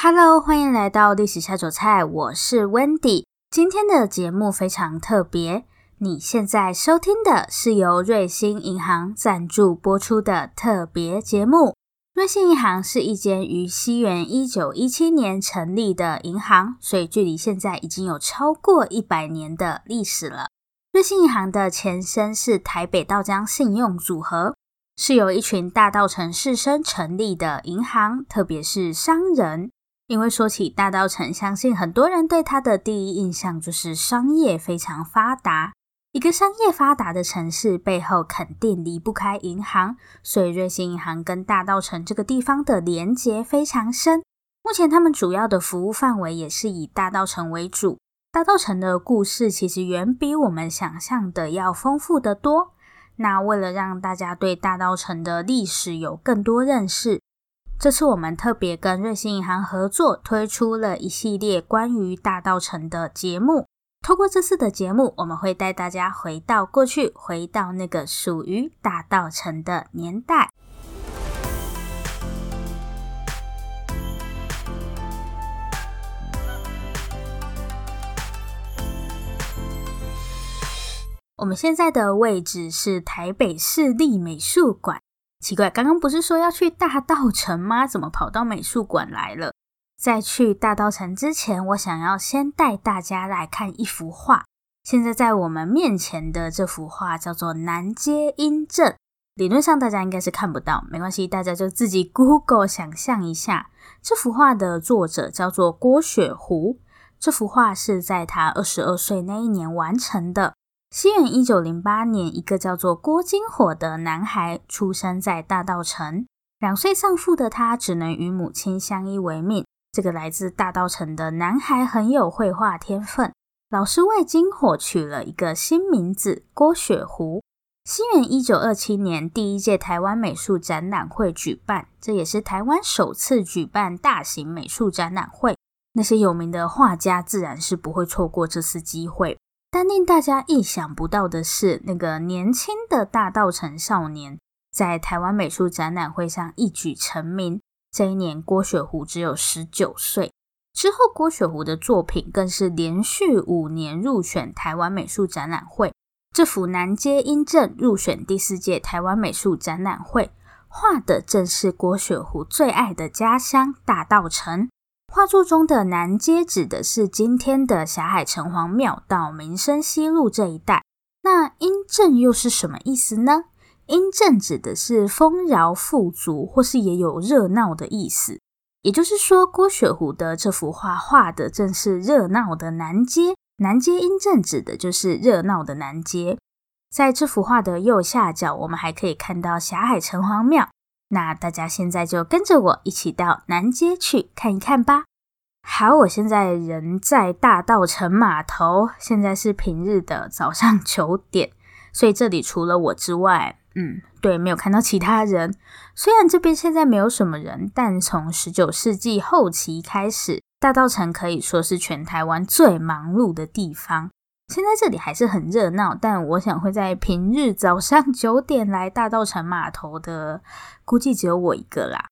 Hello，欢迎来到历史下酒菜，我是 Wendy。今天的节目非常特别，你现在收听的是由瑞星银行赞助播出的特别节目。瑞星银行是一间于西元一九一七年成立的银行，所以距离现在已经有超过一百年的历史了。瑞星银行的前身是台北道江信用组合，是由一群大稻城士绅成立的银行，特别是商人。因为说起大稻城，相信很多人对它的第一印象就是商业非常发达。一个商业发达的城市背后，肯定离不开银行，所以瑞星银行跟大稻城这个地方的连结非常深。目前他们主要的服务范围也是以大稻城为主。大稻城的故事其实远比我们想象的要丰富得多。那为了让大家对大稻城的历史有更多认识，这次我们特别跟瑞星银行合作，推出了一系列关于大稻城的节目。透过这次的节目，我们会带大家回到过去，回到那个属于大稻城的年代。我们现在的位置是台北市立美术馆。奇怪，刚刚不是说要去大稻城吗？怎么跑到美术馆来了？在去大稻城之前，我想要先带大家来看一幅画。现在在我们面前的这幅画叫做《南街阴镇》，理论上大家应该是看不到，没关系，大家就自己 Google 想象一下。这幅画的作者叫做郭雪湖，这幅画是在他二十二岁那一年完成的。西元一九零八年，一个叫做郭金火的男孩出生在大稻城，两岁丧父的他只能与母亲相依为命。这个来自大稻城的男孩很有绘画天分，老师为金火取了一个新名字郭雪湖。西元一九二七年，第一届台湾美术展览会举办，这也是台湾首次举办大型美术展览会。那些有名的画家自然是不会错过这次机会。但令大家意想不到的是，那个年轻的大稻城少年在台湾美术展览会上一举成名。这一年，郭雪湖只有十九岁。之后，郭雪湖的作品更是连续五年入选台湾美术展览会。这幅《南街阴镇》入选第四届台湾美术展览会，画的正是郭雪湖最爱的家乡大稻城。画作中的南街指的是今天的霞海城隍庙到民生西路这一带。那阴镇又是什么意思呢？阴镇指的是丰饶富足，或是也有热闹的意思。也就是说，郭雪湖的这幅画画的正是热闹的南街。南街阴镇指的就是热闹的南街。在这幅画的右下角，我们还可以看到霞海城隍庙。那大家现在就跟着我一起到南街去看一看吧。好，我现在人在大稻城码头，现在是平日的早上九点，所以这里除了我之外，嗯，对，没有看到其他人。虽然这边现在没有什么人，但从十九世纪后期开始，大稻城可以说是全台湾最忙碌的地方。现在这里还是很热闹，但我想会在平日早上九点来大稻埕码头的，估计只有我一个啦。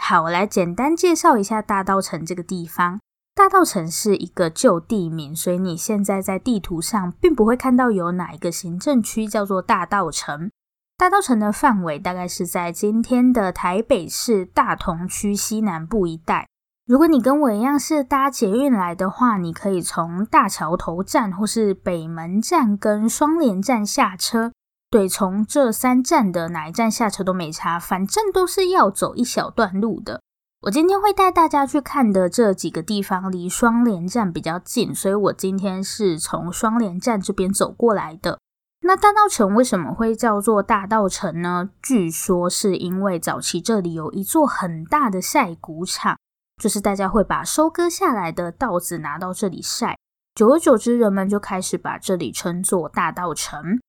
好，我来简单介绍一下大稻埕这个地方。大稻埕是一个旧地名，所以你现在在地图上并不会看到有哪一个行政区叫做大稻埕。大稻埕的范围大概是在今天的台北市大同区西南部一带。如果你跟我一样是搭捷运来的话，你可以从大桥头站或是北门站跟双连站下车。对，从这三站的哪一站下车都没差，反正都是要走一小段路的。我今天会带大家去看的这几个地方离双连站比较近，所以我今天是从双连站这边走过来的。那大稻埕为什么会叫做大稻埕呢？据说是因为早期这里有一座很大的晒谷场，就是大家会把收割下来的稻子拿到这里晒。久而久之，人们就开始把这里称作大稻城。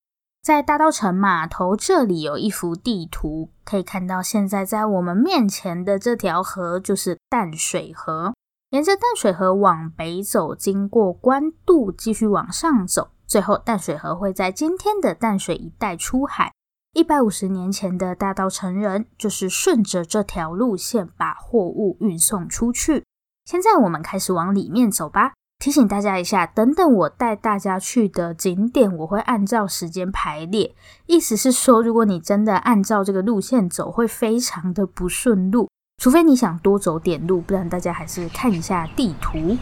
在大稻城码头这里有一幅地图，可以看到现在在我们面前的这条河就是淡水河。沿着淡水河往北走，经过关渡，继续往上走。最后，淡水河会在今天的淡水一带出海。一百五十年前的大道成人就是顺着这条路线把货物运送出去。现在我们开始往里面走吧。提醒大家一下，等等我带大家去的景点，我会按照时间排列。意思是说，如果你真的按照这个路线走，会非常的不顺路。除非你想多走点路，不然大家还是看一下地图。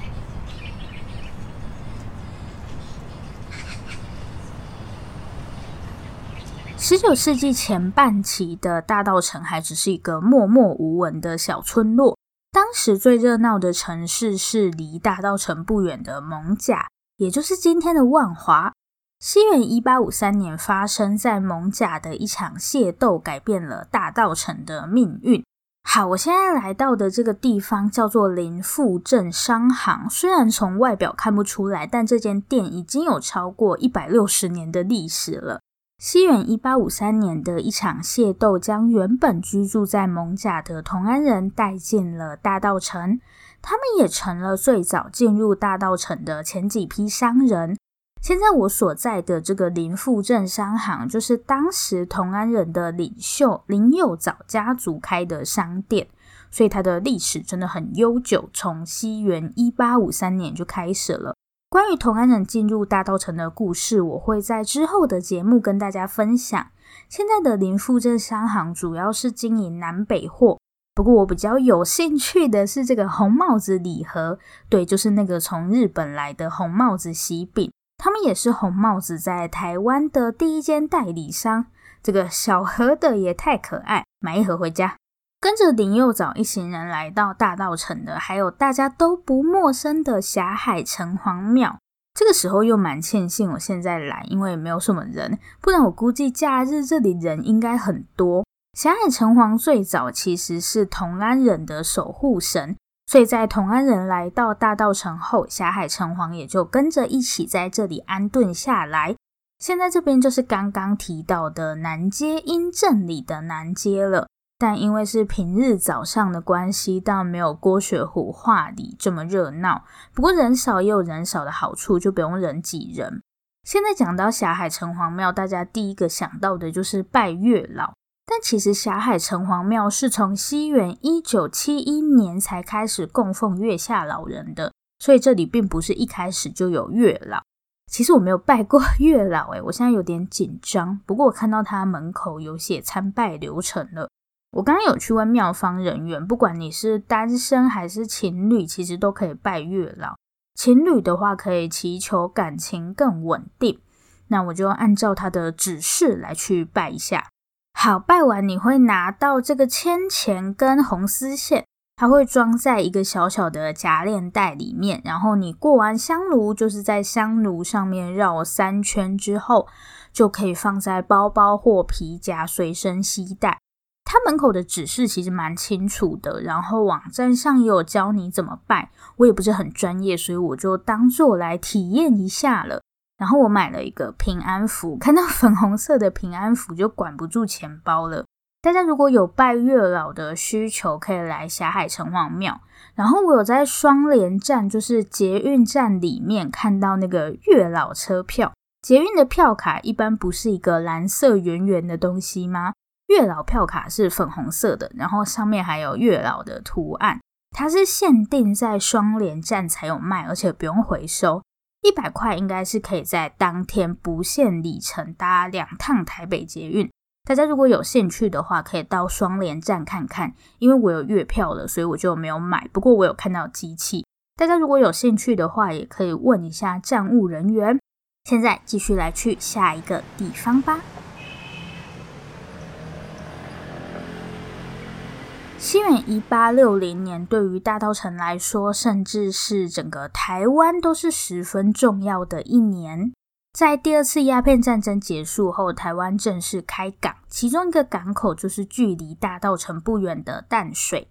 十九世纪前半期的大稻城还只是一个默默无闻的小村落。当时最热闹的城市是离大稻城不远的蒙甲，也就是今天的万华。西元一八五三年发生在蒙甲的一场械斗，改变了大稻城的命运。好，我现在来到的这个地方叫做林富镇商行，虽然从外表看不出来，但这间店已经有超过一百六十年的历史了。西元一八五三年的一场械斗，将原本居住在蒙贾的同安人带进了大道城，他们也成了最早进入大道城的前几批商人。现在我所在的这个林富镇商行，就是当时同安人的领袖林右藻家族开的商店，所以它的历史真的很悠久，从西元一八五三年就开始了。关于同安人进入大稻城的故事，我会在之后的节目跟大家分享。现在的林富镇商行主要是经营南北货，不过我比较有兴趣的是这个红帽子礼盒，对，就是那个从日本来的红帽子喜饼，他们也是红帽子在台湾的第一间代理商。这个小盒的也太可爱，买一盒回家。跟着林右早一行人来到大道城的，还有大家都不陌生的霞海城隍庙。这个时候又蛮庆幸我现在来，因为没有什么人，不然我估计假日这里人应该很多。霞海城隍最早其实是同安人的守护神，所以在同安人来到大道城后，霞海城隍也就跟着一起在这里安顿下来。现在这边就是刚刚提到的南街阴镇里的南街了。但因为是平日早上的关系，倒没有郭雪湖画里这么热闹。不过人少也有人少的好处，就不用人挤人。现在讲到霞海城隍庙，大家第一个想到的就是拜月老。但其实霞海城隍庙是从西元一九七一年才开始供奉月下老人的，所以这里并不是一开始就有月老。其实我没有拜过月老，诶，我现在有点紧张。不过我看到他门口有写参拜流程了。我刚刚有去问庙方人员，不管你是单身还是情侣，其实都可以拜月老。情侣的话，可以祈求感情更稳定。那我就按照他的指示来去拜一下。好，拜完你会拿到这个签钱跟红丝线，它会装在一个小小的夹链袋里面。然后你过完香炉，就是在香炉上面绕三圈之后，就可以放在包包或皮夹随身携带。他门口的指示其实蛮清楚的，然后网站上也有教你怎么拜。我也不是很专业，所以我就当做来体验一下了。然后我买了一个平安符，看到粉红色的平安符就管不住钱包了。大家如果有拜月老的需求，可以来霞海城隍庙。然后我有在双连站，就是捷运站里面看到那个月老车票。捷运的票卡一般不是一个蓝色圆圆的东西吗？月老票卡是粉红色的，然后上面还有月老的图案。它是限定在双连站才有卖，而且不用回收。一百块应该是可以在当天不限里程搭两趟台北捷运。大家如果有兴趣的话，可以到双连站看看。因为我有月票了，所以我就没有买。不过我有看到机器。大家如果有兴趣的话，也可以问一下站务人员。现在继续来去下一个地方吧。西元一八六零年，对于大稻城来说，甚至是整个台湾，都是十分重要的一年。在第二次鸦片战争结束后，台湾正式开港，其中一个港口就是距离大稻城不远的淡水。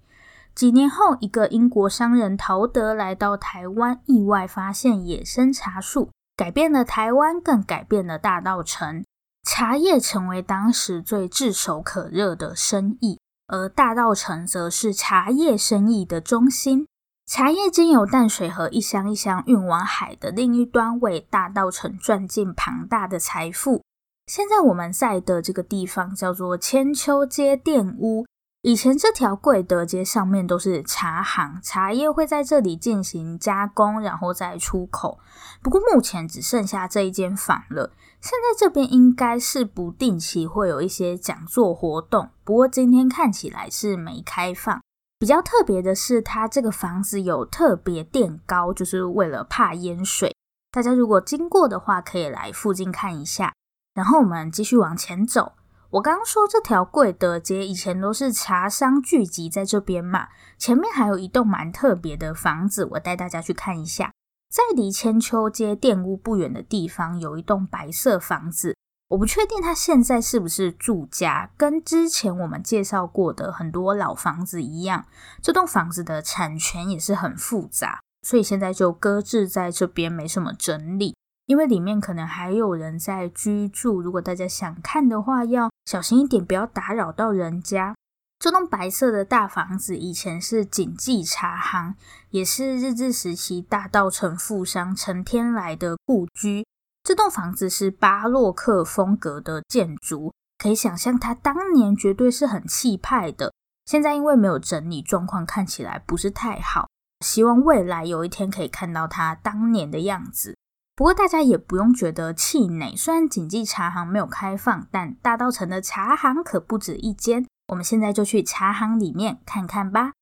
几年后，一个英国商人陶德来到台湾，意外发现野生茶树，改变了台湾，更改变了大稻城。茶叶成为当时最炙手可热的生意。而大道城则是茶叶生意的中心，茶叶经由淡水河一箱一箱运往海的另一端，为大道城赚进庞大的财富。现在我们在的这个地方叫做千秋街店屋，以前这条贵德街上面都是茶行，茶叶会在这里进行加工，然后再出口。不过目前只剩下这一间房了。现在这边应该是不定期会有一些讲座活动，不过今天看起来是没开放。比较特别的是，它这个房子有特别垫高，就是为了怕淹水。大家如果经过的话，可以来附近看一下。然后我们继续往前走。我刚刚说这条贵德街以前都是茶商聚集在这边嘛，前面还有一栋蛮特别的房子，我带大家去看一下。在离千秋街店屋不远的地方，有一栋白色房子。我不确定它现在是不是住家，跟之前我们介绍过的很多老房子一样，这栋房子的产权也是很复杂，所以现在就搁置在这边，没什么整理。因为里面可能还有人在居住，如果大家想看的话，要小心一点，不要打扰到人家。这栋白色的大房子以前是锦记茶行，也是日治时期大稻城富商陈天来的故居。这栋房子是巴洛克风格的建筑，可以想象它当年绝对是很气派的。现在因为没有整理，状况看起来不是太好。希望未来有一天可以看到它当年的样子。不过大家也不用觉得气馁，虽然锦记茶行没有开放，但大稻城的茶行可不止一间。我们现在就去茶行里面看看吧。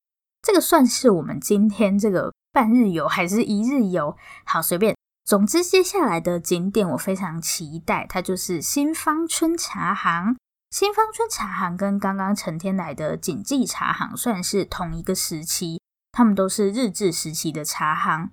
这个算是我们今天这个半日游还是一日游？好，随便。总之，接下来的景点我非常期待，它就是新芳春茶行。新芳春茶行跟刚刚成天来的锦记茶行算是同一个时期，他们都是日治时期的茶行。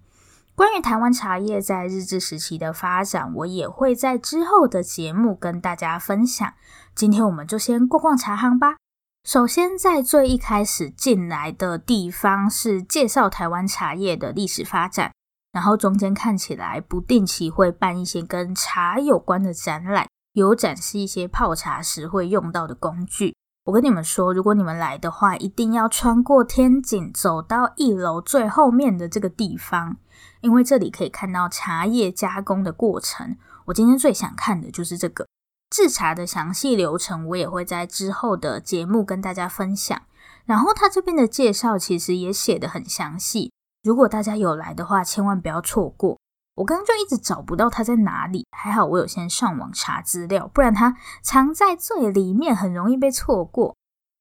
关于台湾茶叶在日治时期的发展，我也会在之后的节目跟大家分享。今天我们就先逛逛茶行吧。首先，在最一开始进来的地方是介绍台湾茶叶的历史发展，然后中间看起来不定期会办一些跟茶有关的展览，有展示一些泡茶时会用到的工具。我跟你们说，如果你们来的话，一定要穿过天井，走到一楼最后面的这个地方，因为这里可以看到茶叶加工的过程。我今天最想看的就是这个。制茶的详细流程，我也会在之后的节目跟大家分享。然后他这边的介绍其实也写得很详细，如果大家有来的话，千万不要错过。我刚刚就一直找不到它在哪里，还好我有先上网查资料，不然它藏在最里面，很容易被错过。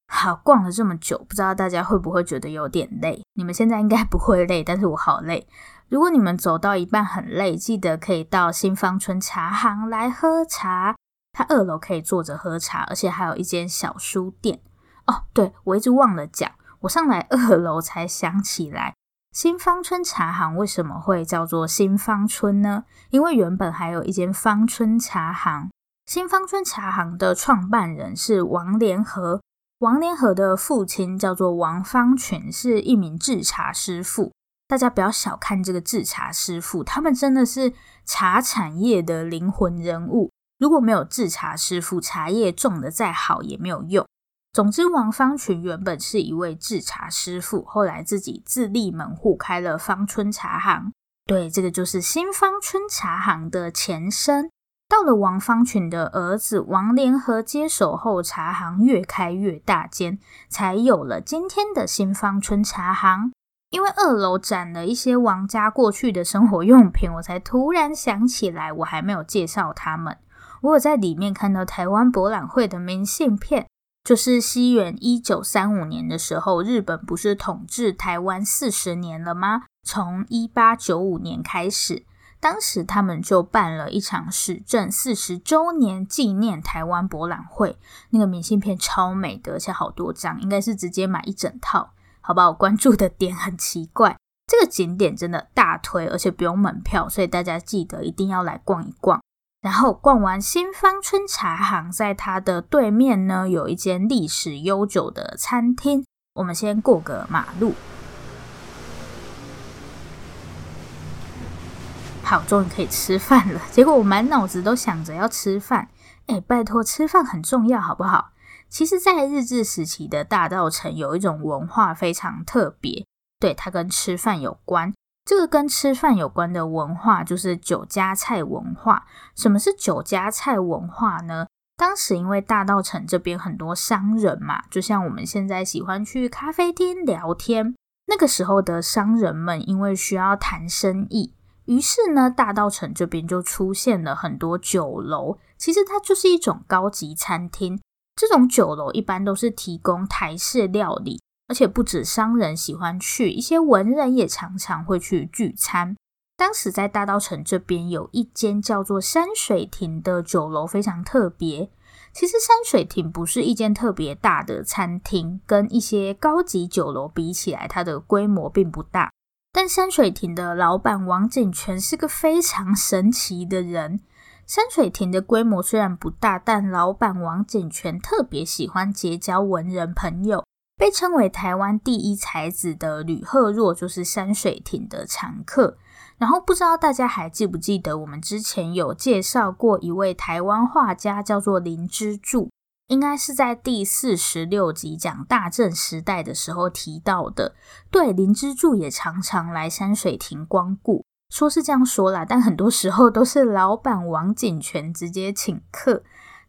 好，逛了这么久，不知道大家会不会觉得有点累？你们现在应该不会累，但是我好累。如果你们走到一半很累，记得可以到新芳春茶行来喝茶。它二楼可以坐着喝茶，而且还有一间小书店哦。对，我一直忘了讲，我上来二楼才想起来，新芳村茶行为什么会叫做新芳村呢？因为原本还有一间芳村茶行。新芳村茶行的创办人是王连合，王连合的父亲叫做王方群，是一名制茶师傅。大家不要小看这个制茶师傅，他们真的是茶产业的灵魂人物。如果没有制茶师傅，茶叶种的再好也没有用。总之，王方群原本是一位制茶师傅，后来自己自立门户，开了芳春茶行。对，这个就是新芳春茶行的前身。到了王方群的儿子王连合接手后，茶行越开越大间，才有了今天的新芳春茶行。因为二楼展了一些王家过去的生活用品，我才突然想起来，我还没有介绍他们。我有在里面看到台湾博览会的明信片，就是西元一九三五年的时候，日本不是统治台湾四十年了吗？从一八九五年开始，当时他们就办了一场史政四十周年纪念台湾博览会，那个明信片超美的，而且好多张，应该是直接买一整套。好吧，我关注的点很奇怪，这个景点真的大推，而且不用门票，所以大家记得一定要来逛一逛。然后逛完新芳春茶行，在它的对面呢，有一间历史悠久的餐厅。我们先过个马路。好，终于可以吃饭了。结果我满脑子都想着要吃饭。哎，拜托，吃饭很重要，好不好？其实，在日治时期的大稻埕，有一种文化非常特别，对，它跟吃饭有关。这个跟吃饭有关的文化就是酒家菜文化。什么是酒家菜文化呢？当时因为大道城这边很多商人嘛，就像我们现在喜欢去咖啡厅聊天，那个时候的商人们因为需要谈生意，于是呢，大道城这边就出现了很多酒楼。其实它就是一种高级餐厅。这种酒楼一般都是提供台式料理，而且不止商人喜欢去，一些文人也常常会去聚餐。当时在大稻城这边有一间叫做山水亭的酒楼，非常特别。其实山水亭不是一间特别大的餐厅，跟一些高级酒楼比起来，它的规模并不大。但山水亭的老板王景泉是个非常神奇的人。山水亭的规模虽然不大，但老板王景泉特别喜欢结交文人朋友。被称为台湾第一才子的吕赫若就是山水亭的常客。然后不知道大家还记不记得，我们之前有介绍过一位台湾画家，叫做林之助，应该是在第四十六集讲大正时代的时候提到的。对，林之助也常常来山水亭光顾，说是这样说啦，但很多时候都是老板王景泉直接请客。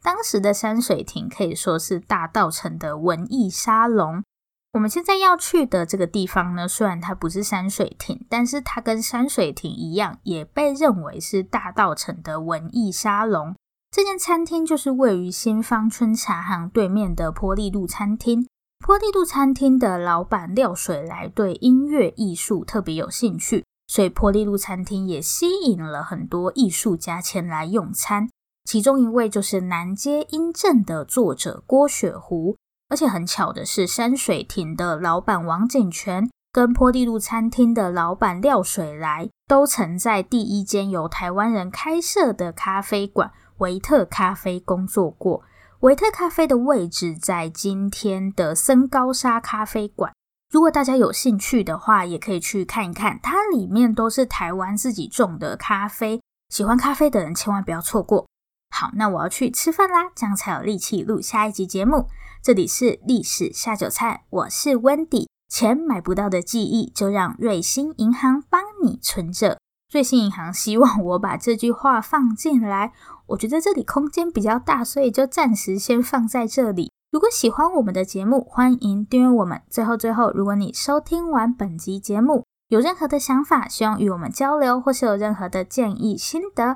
当时的山水亭可以说是大稻城的文艺沙龙。我们现在要去的这个地方呢，虽然它不是山水亭，但是它跟山水亭一样，也被认为是大稻城的文艺沙龙。这间餐厅就是位于新芳春茶行对面的坡利路餐厅。坡利路餐厅的老板廖水来对音乐艺术特别有兴趣，所以坡利路餐厅也吸引了很多艺术家前来用餐。其中一位就是南街音正的作者郭雪湖。而且很巧的是，山水亭的老板王景泉跟坡地路餐厅的老板廖水来，都曾在第一间由台湾人开设的咖啡馆维特咖啡工作过。维特咖啡的位置在今天的森高沙咖啡馆。如果大家有兴趣的话，也可以去看一看，它里面都是台湾自己种的咖啡。喜欢咖啡的人千万不要错过。好，那我要去吃饭啦，这样才有力气录下一集节目。这里是历史下酒菜，我是 Wendy。钱买不到的记忆，就让瑞星银行帮你存着。瑞星银行希望我把这句话放进来，我觉得这里空间比较大，所以就暂时先放在这里。如果喜欢我们的节目，欢迎订阅我们。最后最后，如果你收听完本集节目，有任何的想法，希望与我们交流，或是有任何的建议心得，